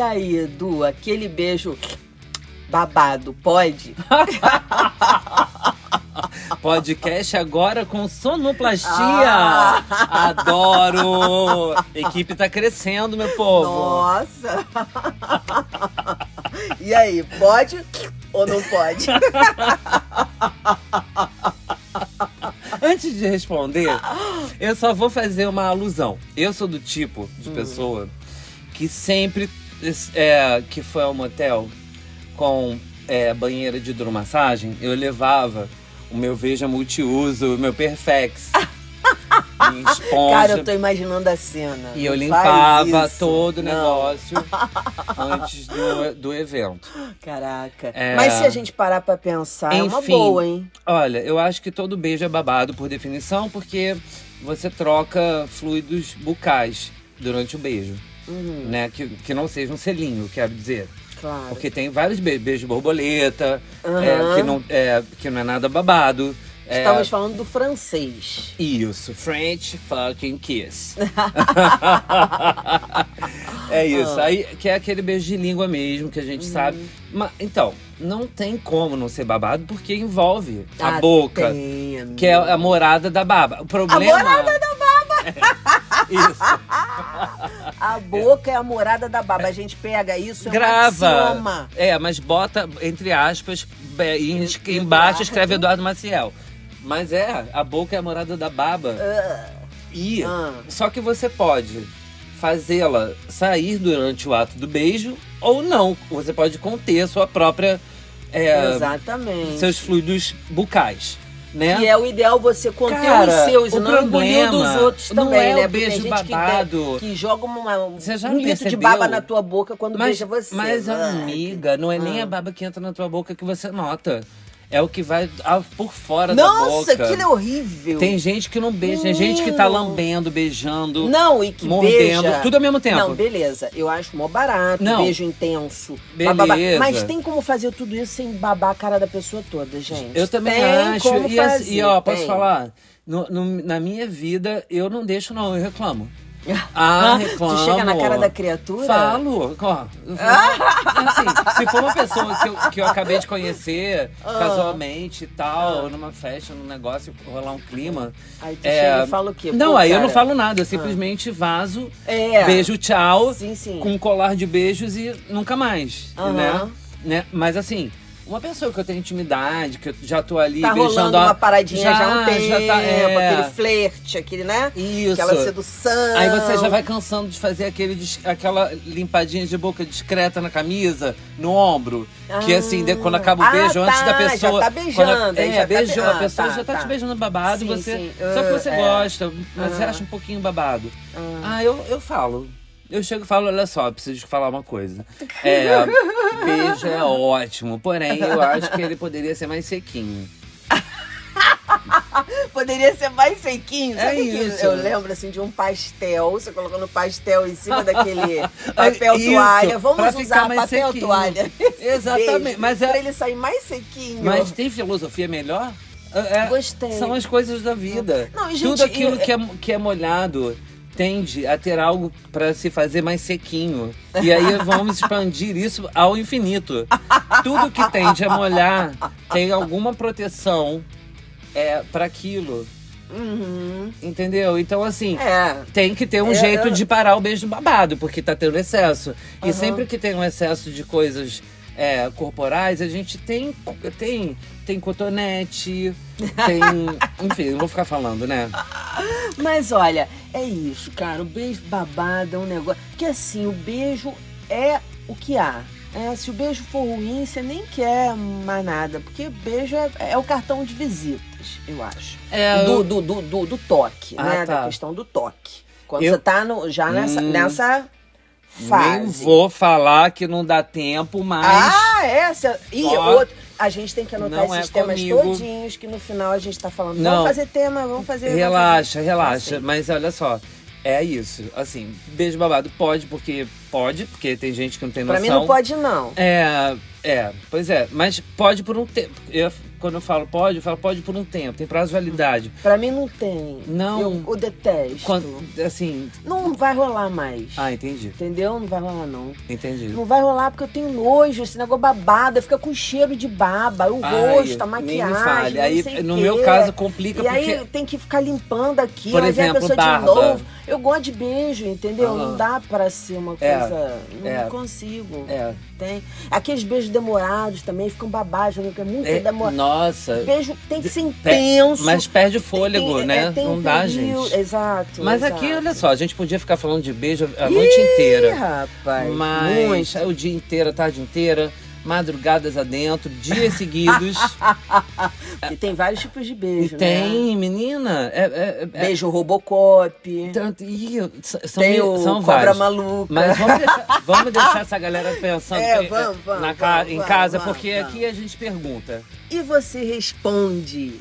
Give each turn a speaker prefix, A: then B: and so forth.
A: E aí, Edu, aquele beijo babado, pode?
B: Podcast agora com sonoplastia.
A: Ah.
B: Adoro! Equipe tá crescendo, meu povo.
A: Nossa! e aí, pode ou não pode?
B: Antes de responder, eu só vou fazer uma alusão. Eu sou do tipo
A: Hum.
B: de pessoa que sempre é, que foi ao motel com é, banheira de hidromassagem, eu levava o meu Veja Multiuso, o meu Perfex. esponja.
A: Cara, eu tô imaginando a cena.
B: E eu limpava todo o negócio antes do, do evento.
A: Caraca.
B: É.
A: Mas se a gente parar pra pensar, é uma
B: Enfim.
A: boa, hein?
B: Olha, eu acho que todo beijo é babado por definição, porque você troca fluidos bucais durante o beijo.
A: Uhum,
B: Né? Que, que não seja um selinho, quero dizer.
A: claro.
B: Porque tem vários be beijos borboleta,
A: Aham.
B: é, que, não, é, que não é nada babado. É,
A: Estamos falando do francês.
B: Isso, French fucking kiss. é isso.
A: Ah.
B: Aí que é aquele beijo de língua mesmo, que a gente
A: Uhum.
B: sabe. Mas, então, não tem como não ser babado, porque envolve a
A: Ah,
B: boca,
A: tem,
B: que é a morada da baba. O problema.
A: A morada
B: da baba! isso.
A: A boca é a morada da baba. A gente pega isso, é um
B: Grava.
A: axioma.
B: É, mas bota, entre aspas, em- embaixo escreve Eduardo Maciel. Mas é, a boca é a morada da baba. E
A: Ah.
B: só que você pode fazê-la sair durante o ato do beijo ou não. Você pode conter a sua própria é,
A: Exatamente.
B: seus fluidos bucais, né?
A: E é o ideal você conter
B: Cara,
A: os seus e
B: o
A: não engolir o dos outros
B: não
A: também,
B: é o
A: né? Porque
B: beijo
A: tem gente que,
B: babado.
A: tem- que joga uma, um litro de baba na tua boca quando
B: Mas,
A: beija você.
B: mas
A: Ah,
B: amiga, não é nem
A: Ah.
B: a baba que entra na tua boca que você nota. É o que vai ah, por fora da boca.
A: Nossa, aquilo é horrível.
B: Tem gente que não beija, tem gente que tá lambendo, beijando.
A: Não, e que
B: Mordendo,
A: beija...
B: tudo ao mesmo tempo.
A: Não, beleza. Eu acho mó barato,
B: Não.
A: beijo intenso.
B: Beleza.
A: bababá. Mas tem como fazer tudo isso sem babar a cara da pessoa toda, gente.
B: Eu também
A: tem
B: acho.
A: Como
B: E, assim,
A: fazer,
B: e ó, posso
A: tem.
B: falar? No- no- na minha vida, eu não deixo, não, eu reclamo. Ah, reclamo.
A: Tu chega na cara da criatura?
B: Falo, ó. eu assim, se for uma pessoa que eu, que eu acabei de conhecer
A: Ah.
B: casualmente e tal, numa festa, num negócio, rolar um clima.
A: Aí tu
B: é,
A: chega e fala o quê?
B: Não,
A: Pô,
B: aí eu
A: cara,
B: não falo nada, eu simplesmente vazo,
A: É.
B: beijo, tchau,
A: Sim, sim.
B: com um colar de beijos e nunca mais, né? né? Mas assim, uma pessoa que eu tenho intimidade, que eu já tô ali
A: Tá
B: beijando
A: rolando
B: a-
A: uma paradinha já, há um tempo,
B: já tá, é.
A: aquele flerte, aquele, né?
B: Isso.
A: Aquela sedução.
B: Aí você já vai cansando de fazer aquele, aquela limpadinha de boca discreta na camisa, no ombro. que assim, quando acaba o
A: Ah,
B: beijo, antes
A: tá,
B: da
A: já
B: pessoa.
A: tá
B: quando
A: beijando,
B: a, é,
A: já tá
B: beijou,
A: be-
B: a
A: ah,
B: pessoa
A: tá,
B: já tá,
A: tá.
B: te beijando babado,
A: Sim,
B: você.
A: sim.
B: Só que
A: Ah,
B: você
A: é.
B: gosta, mas você
A: Ah.
B: acha um pouquinho babado. Ah, eu, eu falo. Eu chego e falo, olha só, preciso te falar uma coisa. É, beijo é ótimo, porém eu acho que ele poderia ser mais sequinho.
A: Poderia ser mais sequinho.
B: É
A: Sabe que
B: isso.
A: Eu lembro assim de um pastel, você colocando pastel em cima daquele papel
B: Isso,
A: toalha. Vamos usar papel
B: sequinho.
A: toalha.
B: Exatamente,
A: Beijo,
B: mas é-
A: Pra ele sair mais sequinho.
B: Mas tem filosofia melhor? É- é-
A: Gostei.
B: São as coisas da vida.
A: Não, gente,
B: Tudo aquilo
A: eu-
B: que, é, que é molhado tende a ter algo para se fazer mais sequinho. E aí vamos expandir isso ao infinito. Tudo que tende a molhar tem alguma proteção é, para aquilo.
A: Uhum.
B: Entendeu? Então, assim.
A: É.
B: Tem que ter um
A: É,
B: jeito
A: eu-
B: de parar o beijo babado, porque tá tendo excesso. E
A: Aham.
B: sempre que tem um excesso de coisas é, corporais, a gente tem, tem, tem cotonete, tem. Enfim, não vou ficar falando, né?
A: Mas olha, é isso, cara. O beijo babado é um negócio. Porque assim, o beijo é o que há. É, se o beijo for ruim, você nem quer mais nada. Porque beijo é, é o cartão de visitas, eu acho.
B: É,
A: do,
B: eu-
A: do, do, do, do toque,
B: Ah,
A: né?
B: tá.
A: Da questão do toque. Quando
B: Eu-
A: você tá no, já nessa,
B: Hum.
A: nessa fase.
B: Nem vou falar que não dá tempo, mas.
A: Ah, essa. E outro. A gente tem que anotar
B: não é
A: esses temas
B: comigo.
A: todinhos que no final a gente tá falando.
B: Não.
A: Vamos fazer tema, vamos fazer. vamos
B: Relaxa,
A: fazer.
B: relaxa.
A: Assim.
B: Mas olha só. É isso. Assim, beijo babado pode, porque pode, porque tem gente que não tem
A: Pra
B: noção.
A: mim não pode, não.
B: É, é, pois é. Mas pode por um tempo. Eu quando eu falo pode, eu falo pode por um tempo, tem prazo de validade.
A: Pra mim não tem.
B: Não.
A: Eu, eu detesto.
B: Quando, assim.
A: Não vai rolar mais.
B: Ah, entendi.
A: Entendeu? Não vai rolar, não.
B: Entendi.
A: Não vai rolar porque eu tenho nojo, esse negócio babado, fica com cheiro de baba, o
B: Ai,
A: rosto, a
B: nem me
A: maquiagem.
B: fale.
A: não
B: Aí, no
A: quê.
B: meu caso, complica
A: E
B: porque.
A: aí tem que ficar limpando aqui,
B: Por
A: vem a
B: exemplo,
A: pessoa
B: barba.
A: de novo. Eu gosto de beijo, entendeu?
B: Aham.
A: Não dá pra ser uma
B: É,
A: coisa. Não
B: é.
A: consigo.
B: É.
A: Tem. Aqueles beijos demorados também ficam babados, né? Porque é muito
B: É,
A: demorado.
B: nossa.
A: Beijo tem que ser intenso.
B: Mas perde o fôlego,
A: Tem-
B: né?
A: é, tem
B: não
A: um
B: dá,
A: período-
B: gente.
A: Exato.
B: Mas
A: exato.
B: aqui, olha só, a gente podia ficar falando de beijo a
A: Ih,
B: noite inteira.
A: rapaz.
B: Mas
A: Muito.
B: é o dia inteiro, a tarde inteira, madrugadas adentro, dias seguidos.
A: E tem vários tipos de beijo,
B: e
A: né?
B: tem, menina. É, é- é-
A: Beijo Robocop.
B: tanto, s- são,
A: tem o
B: são
A: Cobra
B: vários.
A: Maluca.
B: Mas vamos deixar, vamos deixar essa galera pensando
A: É,
B: que-
A: vamos, vamos,
B: na
A: vamos,
B: em casa, porque aqui a gente pergunta.
A: E você responde